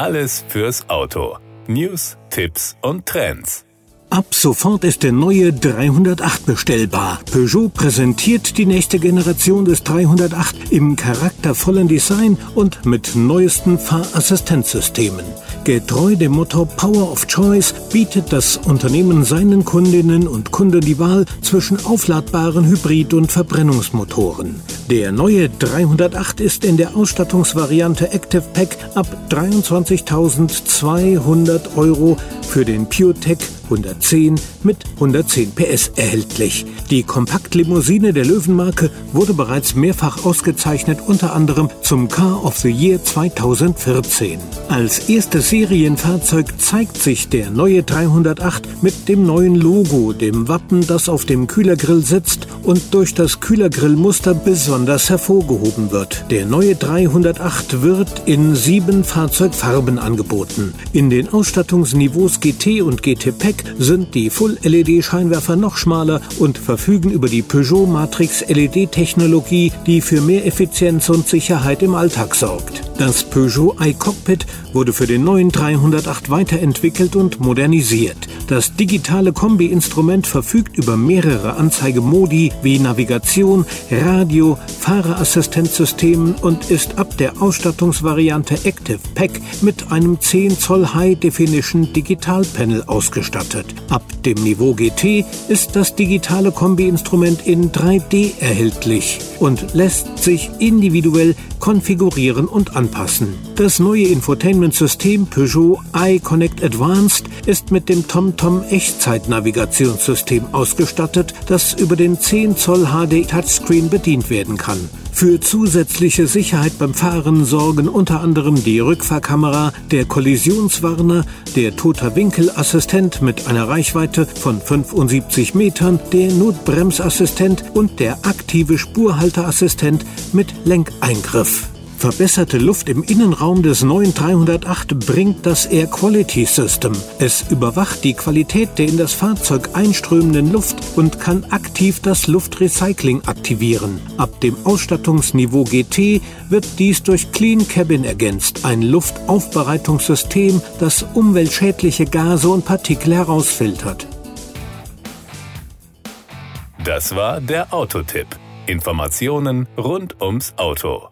Alles fürs Auto. News, Tipps und Trends. Ab sofort ist der neue 308 bestellbar. Peugeot präsentiert die nächste Generation des 308 im charaktervollen Design und mit neuesten Fahrassistenzsystemen. Getreu dem Motto Power of Choice bietet das Unternehmen seinen Kundinnen und Kunden die Wahl zwischen aufladbaren Hybrid- und Verbrennungsmotoren. Der neue 308 ist in der Ausstattungsvariante Active Pack ab 23.200 Euro für den PureTech 110 mit 110 PS erhältlich. Die Kompaktlimousine der Löwenmarke wurde bereits mehrfach ausgezeichnet, unter anderem zum Car of the Year 2014. Als erstes Serienfahrzeug zeigt sich der neue 308 mit dem neuen Logo, dem Wappen, das auf dem Kühlergrill sitzt und durch das Kühlergrillmuster besonders hervorgehoben wird. Der neue 308 wird in sieben Fahrzeugfarben angeboten. In den Ausstattungsniveaus GT und GT Pack sind die Full-LED-Scheinwerfer noch schmaler und verfügen über die Peugeot Matrix LED-Technologie, die für mehr Effizienz und Sicherheit im Alltag sorgt. Das Peugeot iCockpit wurde für den neuen 308 weiterentwickelt und modernisiert. Das digitale Kombi-Instrument verfügt über mehrere Anzeigemodi wie Navigation, Radio, Fahrerassistenzsystemen und ist ab der Ausstattungsvariante Active Pack mit einem 10 Zoll High Definition Digitalpanel ausgestattet. Ab dem Niveau GT ist das digitale Kombi-Instrument in 3D erhältlich und lässt sich individuell konfigurieren und anpassen. Das neue Infotainment-System Peugeot iConnect Advanced ist mit dem TomTom Echtzeit-Navigationssystem ausgestattet, das über den 10 Zoll HD Touchscreen bedient werden kann. Für zusätzliche Sicherheit beim Fahren sorgen unter anderem die Rückfahrkamera, der Kollisionswarner, der Toter Winkelassistent mit einer Reichweite von 75 Metern, der Notbremsassistent und der aktive Spurhalteassistent mit Lenkeingriff. Verbesserte Luft im Innenraum des neuen 308 bringt das Air Quality System. Es überwacht die Qualität der in das Fahrzeug einströmenden Luft und kann aktiv das Luftrecycling aktivieren. Ab dem Ausstattungsniveau GT wird dies durch Clean Cabin ergänzt, ein Luftaufbereitungssystem, das umweltschädliche Gase und Partikel herausfiltert. Das war der Autotipp. Informationen rund ums Auto.